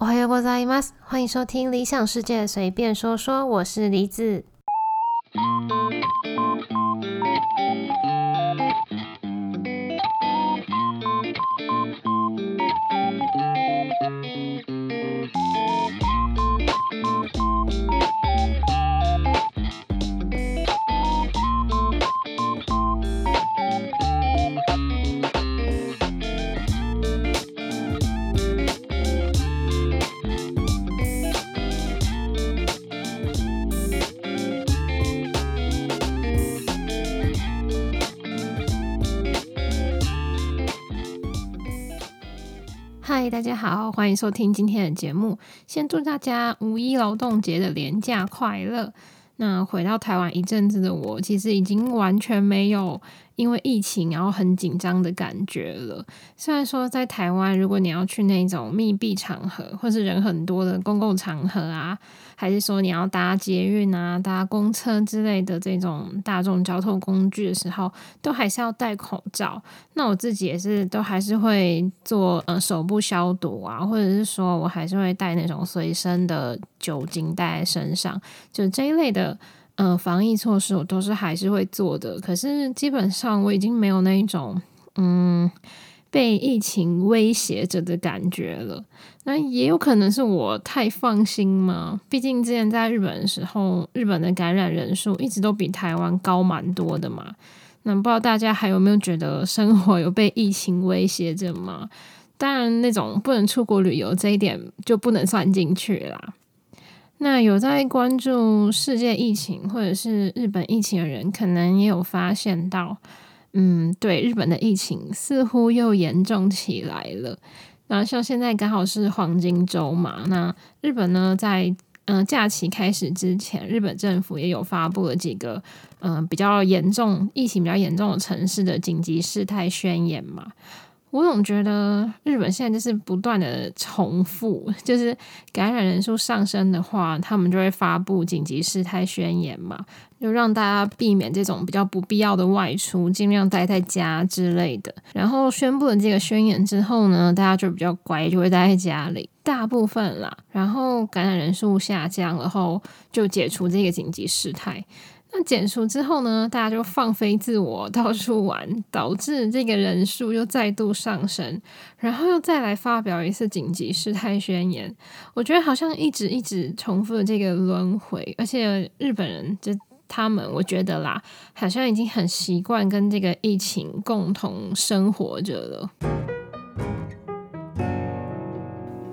おはようございます。欢迎收听理想世界随便说说，我是梨子。 大家好，欢迎收听今天的节目。先祝大家五一劳动节的连假快乐。那回到台湾一阵子的我，其实已经完全没有因为疫情然后很紧张的感觉了。虽然说在台湾，如果你要去那种密闭场合或是人很多的公共场合啊，还是说你要搭捷运啊、搭公车之类的这种大众交通工具的时候，都还是要戴口罩。那我自己也是，都还是会做呃手部消毒啊，或者是说我还是会带那种随身的酒精带在身上，就这一类的呃防疫措施，我都是还是会做的。可是基本上我已经没有那一种嗯被疫情威胁着的感觉了。那也有可能是我太放心嘛，毕竟之前在日本的时候，日本的感染人数一直都比台湾高蛮多的嘛。那不知道大家还有没有觉得生活有被疫情威胁着吗？当然，那种不能出国旅游这一点就不能算进去啦。那有在关注世界疫情或者是日本疫情的人，可能也有发现到，嗯，对，日本的疫情似乎又严重起来了。那像现在刚好是黄金周嘛，那日本呢，在嗯假期开始之前，日本政府也有发布了几个嗯比较严重疫情比较严重的城市的紧急事态宣言嘛。我总觉得日本现在就是不断的重复，就是感染人数上升的话，他们就会发布紧急事态宣言嘛，就让大家避免这种比较不必要的外出，尽量待在家之类的。然后宣布了这个宣言之后呢，大家就比较乖，就会待在家里，大部分啦。然后感染人数下降，然后就解除这个紧急事态。那解除之后呢，大家就放飞自我，到处玩，导致这个人数又再度上升，然后又再来发表一次紧急事态宣言。我觉得好像一直一直重复的这个轮回，而且日本人就他们，我觉得啦，好像已经很习惯跟这个疫情共同生活着了。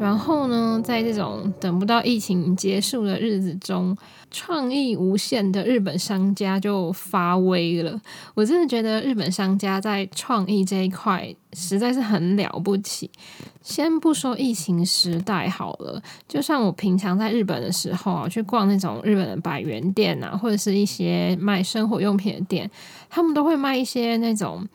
然后呢，在这种等不到疫情结束的日子中，创意无限的日本商家就发威了。我真的觉得日本商家在创意这一块实在是很了不起。先不说疫情时代好了，就像我平常在日本的时候啊，去逛那种日本的百元店啊，或者是一些卖生活用品的店，他们都会卖一些那种。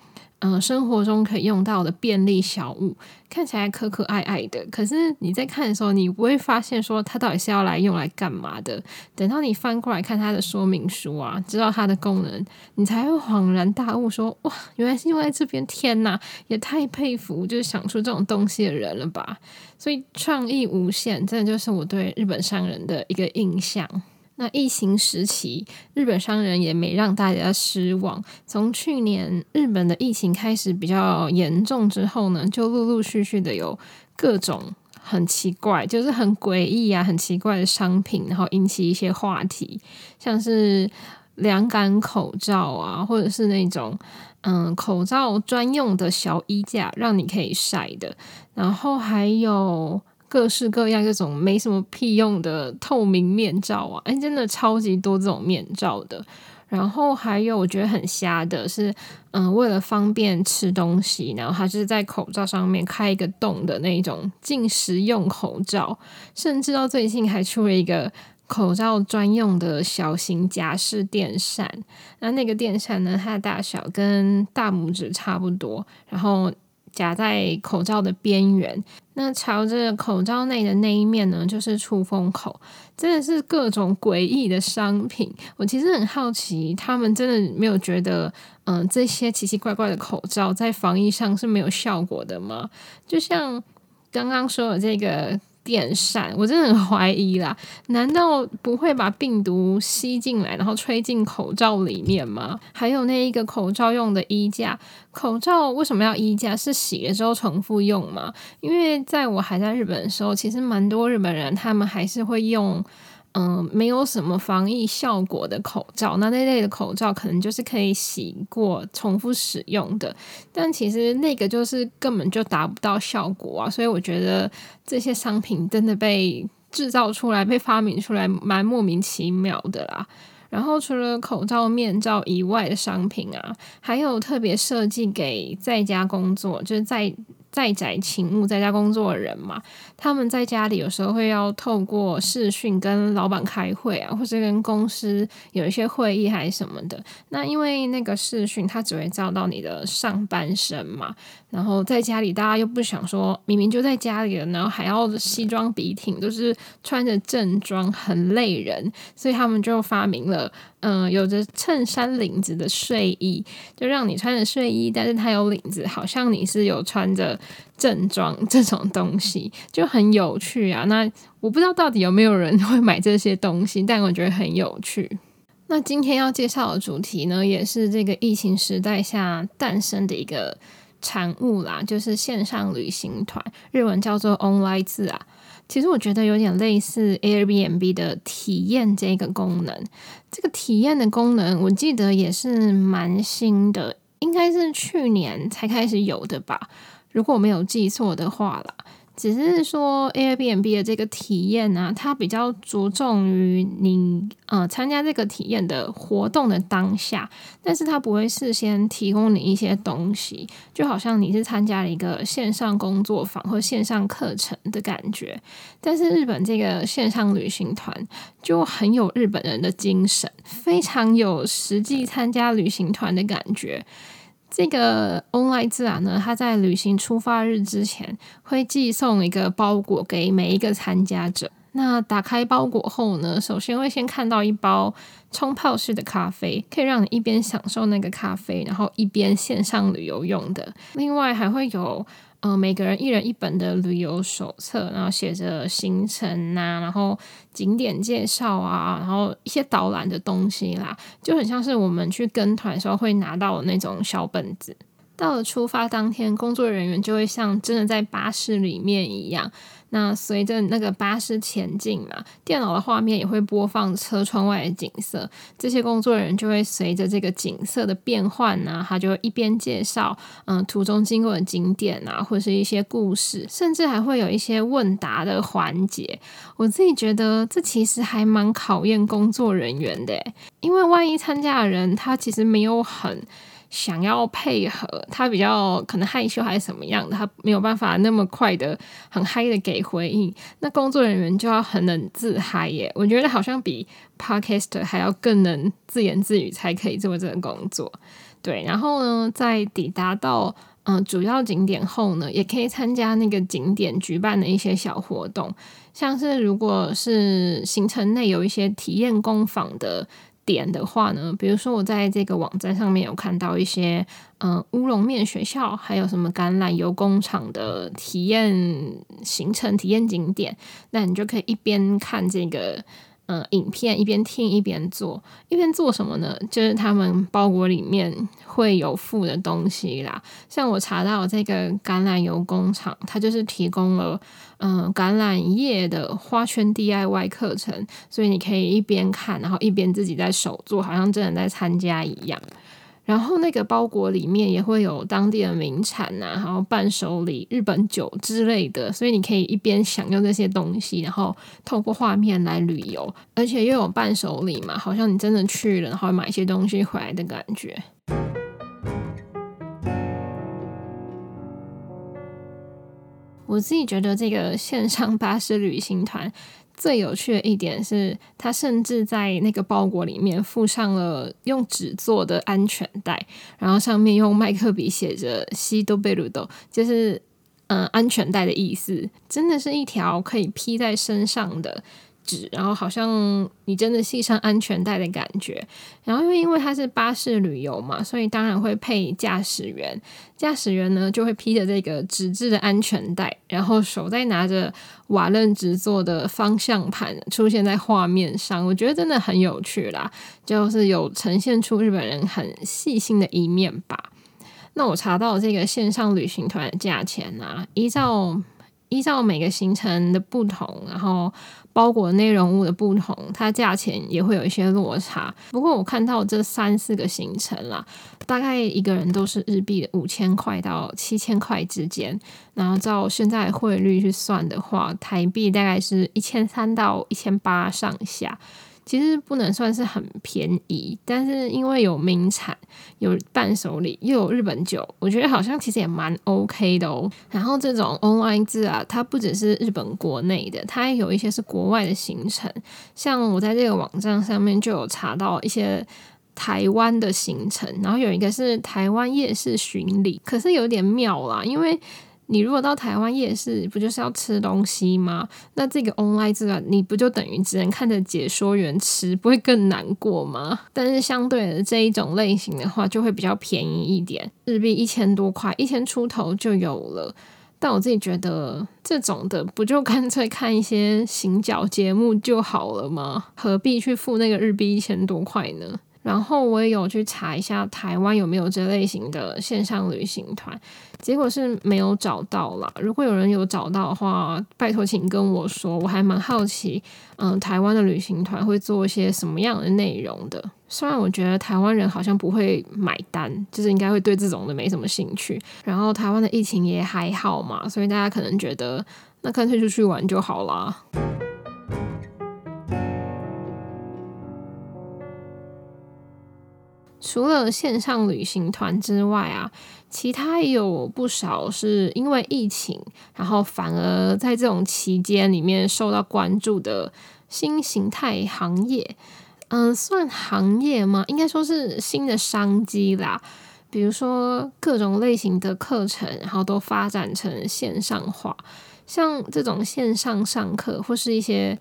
嗯，生活中可以用到的便利小物，看起来可可爱爱的。可是你在看的时候，你不会发现说它到底是要来用来干嘛的。等到你翻过来看它的说明书啊，知道它的功能，你才会恍然大悟，说哇，原来是用在这边！天哪，也太佩服就是想出这种东西的人了吧！所以创意无限，真的就是我对日本商人的一个印象。那疫情时期，日本商人也没让大家失望。从去年日本的疫情开始比较严重之后呢，就陆陆续续的有各种很奇怪，就是很诡异啊、很奇怪的商品，然后引起一些话题，像是凉感口罩啊，或者是那种嗯口罩专用的小衣架，让你可以晒的，然后还有。各式各样这种没什么屁用的透明面罩啊，哎，真的超级多这种面罩的。然后还有我觉得很瞎的是，嗯，为了方便吃东西，然后它是在口罩上面开一个洞的那种进食用口罩，甚至到最近还出了一个口罩专用的小型夹式电扇。那那个电扇呢，它的大小跟大拇指差不多，然后。夹在口罩的边缘，那朝着口罩内的那一面呢，就是出风口。真的是各种诡异的商品。我其实很好奇，他们真的没有觉得，嗯，这些奇奇怪怪的口罩在防疫上是没有效果的吗？就像刚刚说的这个电扇，我真的很怀疑啦，难道不会把病毒吸进来，然后吹进口罩里面吗？还有那一个口罩用的衣架，口罩为什么要衣架？是洗了之后重复用吗？因为在我还在日本的时候，其实蛮多日本人他们还是会用。嗯，没有什么防疫效果的口罩，那那类的口罩可能就是可以洗过、重复使用的，但其实那个就是根本就达不到效果啊。所以我觉得这些商品真的被制造出来、被发明出来，蛮莫名其妙的啦。然后除了口罩、面罩以外的商品啊，还有特别设计给在家工作，就是在。在宅勤务在家工作的人嘛，他们在家里有时候会要透过视讯跟老板开会啊，或是跟公司有一些会议还是什么的。那因为那个视讯，它只会照到你的上半身嘛。然后在家里，大家又不想说，明明就在家里了，然后还要西装笔挺，都是穿着正装，很累人，所以他们就发明了，嗯，有着衬衫领子的睡衣，就让你穿着睡衣，但是它有领子，好像你是有穿着正装这种东西，就很有趣啊。那我不知道到底有没有人会买这些东西，但我觉得很有趣。那今天要介绍的主题呢，也是这个疫情时代下诞生的一个。产物啦，就是线上旅行团，日文叫做 online 字啊。其实我觉得有点类似 Airbnb 的体验这个功能。这个体验的功能，我记得也是蛮新的，应该是去年才开始有的吧，如果我没有记错的话啦。只是说 Airbnb 的这个体验呢，它比较着重于你呃参加这个体验的活动的当下，但是它不会事先提供你一些东西，就好像你是参加了一个线上工作坊或线上课程的感觉。但是日本这个线上旅行团就很有日本人的精神，非常有实际参加旅行团的感觉。这个 online 自然呢，它在旅行出发日之前会寄送一个包裹给每一个参加者。那打开包裹后呢，首先会先看到一包冲泡式的咖啡，可以让你一边享受那个咖啡，然后一边线上旅游用的。另外还会有。嗯，每个人一人一本的旅游手册，然后写着行程呐，然后景点介绍啊，然后一些导览的东西啦，就很像是我们去跟团时候会拿到的那种小本子。到了出发当天，工作人员就会像真的在巴士里面一样。那随着那个巴士前进嘛，电脑的画面也会播放车窗外的景色。这些工作人员就会随着这个景色的变换呢，他就一边介绍嗯途中经过的景点啊，或者是一些故事，甚至还会有一些问答的环节。我自己觉得这其实还蛮考验工作人员的，因为万一参加的人他其实没有很。想要配合他比较可能害羞还是什么样的，他没有办法那么快的很嗨的给回应，那工作人员就要很能自嗨耶。我觉得好像比 podcaster 还要更能自言自语才可以做这个工作。对，然后呢，在抵达到嗯主要景点后呢，也可以参加那个景点举办的一些小活动，像是如果是行程内有一些体验工坊的。点的话呢，比如说我在这个网站上面有看到一些，嗯，乌龙面学校，还有什么橄榄油工厂的体验行程、体验景点，那你就可以一边看这个。嗯，影片一边听一边做，一边做什么呢？就是他们包裹里面会有附的东西啦。像我查到这个橄榄油工厂，它就是提供了嗯橄榄叶的花圈 DIY 课程，所以你可以一边看，然后一边自己在手做，好像真的在参加一样。然后那个包裹里面也会有当地的名产呐，然后伴手礼、日本酒之类的，所以你可以一边享用这些东西，然后透过画面来旅游，而且又有伴手礼嘛，好像你真的去了，然后买一些东西回来的感觉。我自己觉得这个线上巴士旅行团。最有趣的一点是，他甚至在那个包裹里面附上了用纸做的安全带，然后上面用麦克笔写着“西多贝鲁多”，就是嗯安全带的意思。真的是一条可以披在身上的纸，然后好像你真的系上安全带的感觉。然后又因为它是巴士旅游嘛，所以当然会配驾驶员。驾驶员呢就会披着这个纸质的安全带，然后手在拿着瓦楞纸做的方向盘出现在画面上。我觉得真的很有趣啦，就是有呈现出日本人很细心的一面吧。那我查到这个线上旅行团的价钱啊，依照依照每个行程的不同，然后包裹内容物的不同，它价钱也会有一些落差。不过我看到这三四个行程啦，大概一个人都是日币五千块到七千块之间。然后照现在汇率去算的话，台币大概是一千三到一千八上下。其实不能算是很便宜，但是因为有名产、有伴手礼，又有日本酒，我觉得好像其实也蛮 OK 的哦。然后这种 online 字啊，它不只是日本国内的，它也有一些是国外的行程。像我在这个网站上面就有查到一些台湾的行程，然后有一个是台湾夜市巡礼，可是有点妙啦，因为。你如果到台湾夜市，不就是要吃东西吗？那这个 online 这个，你不就等于只能看着解说员吃，不会更难过吗？但是相对的这一种类型的话，就会比较便宜一点，日币一千多块，一千出头就有了。但我自己觉得，这种的不就干脆看一些行脚节目就好了吗？何必去付那个日币一千多块呢？然后我也有去查一下台湾有没有这类型的线上旅行团，结果是没有找到啦。如果有人有找到的话，拜托请跟我说，我还蛮好奇，嗯，台湾的旅行团会做一些什么样的内容的。虽然我觉得台湾人好像不会买单，就是应该会对这种的没什么兴趣。然后台湾的疫情也还好嘛，所以大家可能觉得那干脆就去玩就好啦。除了线上旅行团之外啊，其他也有不少是因为疫情，然后反而在这种期间里面受到关注的新形态行业。嗯，算行业吗？应该说是新的商机啦。比如说各种类型的课程，然后都发展成线上化，像这种线上上课或是一些。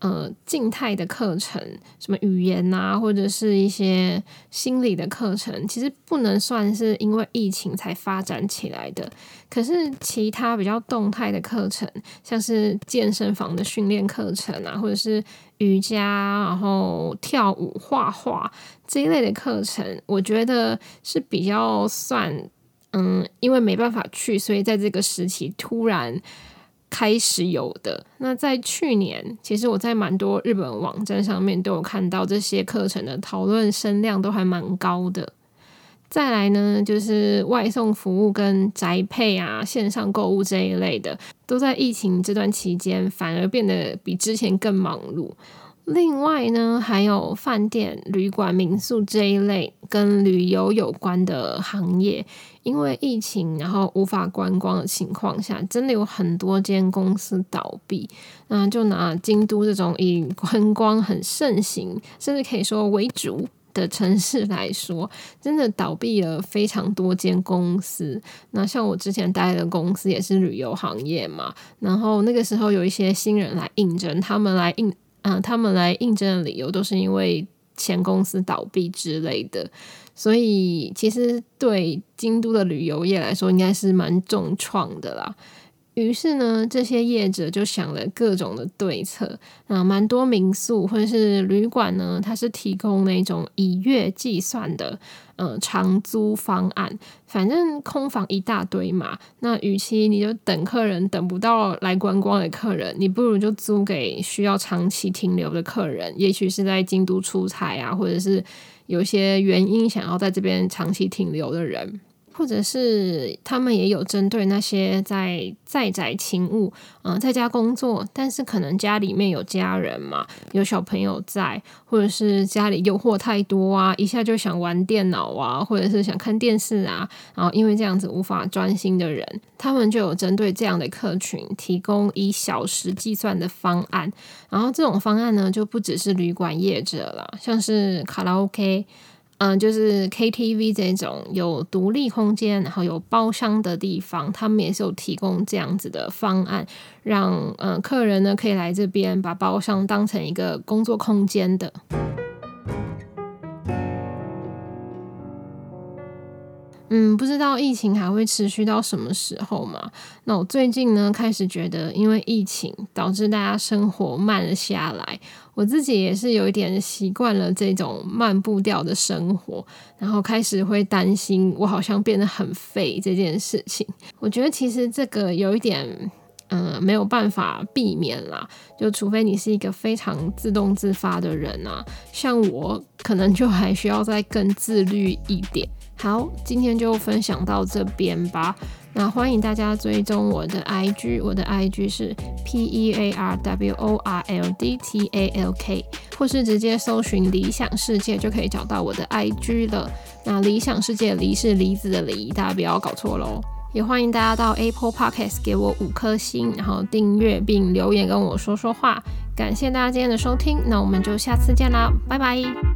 呃，静态的课程，什么语言啊，或者是一些心理的课程，其实不能算是因为疫情才发展起来的。可是其他比较动态的课程，像是健身房的训练课程啊，或者是瑜伽，然后跳舞、画画这一类的课程，我觉得是比较算，嗯，因为没办法去，所以在这个时期突然。开始有的那在去年，其实我在蛮多日本网站上面都有看到这些课程的讨论声量都还蛮高的。再来呢，就是外送服务跟宅配啊、线上购物这一类的，都在疫情这段期间反而变得比之前更忙碌。另外呢，还有饭店、旅馆、民宿这一类跟旅游有关的行业，因为疫情然后无法观光的情况下，真的有很多间公司倒闭。那就拿京都这种以观光很盛行，甚至可以说为主的城市来说，真的倒闭了非常多间公司。那像我之前待的公司也是旅游行业嘛，然后那个时候有一些新人来应征，他们来应。嗯，他们来应征的理由都是因为前公司倒闭之类的，所以其实对京都的旅游业来说，应该是蛮重创的啦。于是呢，这些业者就想了各种的对策。啊，蛮多民宿或者是旅馆呢，它是提供那种以月计算的呃长租方案。反正空房一大堆嘛，那与其你就等客人等不到来观光的客人，你不如就租给需要长期停留的客人。也许是在京都出差啊，或者是有些原因想要在这边长期停留的人。或者是他们也有针对那些在在宅勤务，嗯，在家工作，但是可能家里面有家人嘛，有小朋友在，或者是家里诱惑太多啊，一下就想玩电脑啊，或者是想看电视啊，然后因为这样子无法专心的人，他们就有针对这样的客群提供以小时计算的方案，然后这种方案呢，就不只是旅馆业者了，像是卡拉 OK。嗯，就是 KTV 这种有独立空间，然后有包厢的地方，他们也是有提供这样子的方案，让嗯客人呢可以来这边把包厢当成一个工作空间的。嗯，不知道疫情还会持续到什么时候嘛？那我最近呢，开始觉得，因为疫情导致大家生活慢了下来，我自己也是有一点习惯了这种慢步调的生活，然后开始会担心我好像变得很废这件事情。我觉得其实这个有一点，嗯，没有办法避免啦，就除非你是一个非常自动自发的人啊，像我可能就还需要再更自律一点。好，今天就分享到这边吧。那欢迎大家追踪我的 IG，我的 IG 是 P E A R W O R L D T A L K，或是直接搜寻理想世界就可以找到我的 IG 了。那理想世界梨是梨子的梨，大家不要搞错喽。也欢迎大家到 Apple Podcast 给我五颗星，然后订阅并留言跟我说说话。感谢大家今天的收听，那我们就下次见啦，拜拜。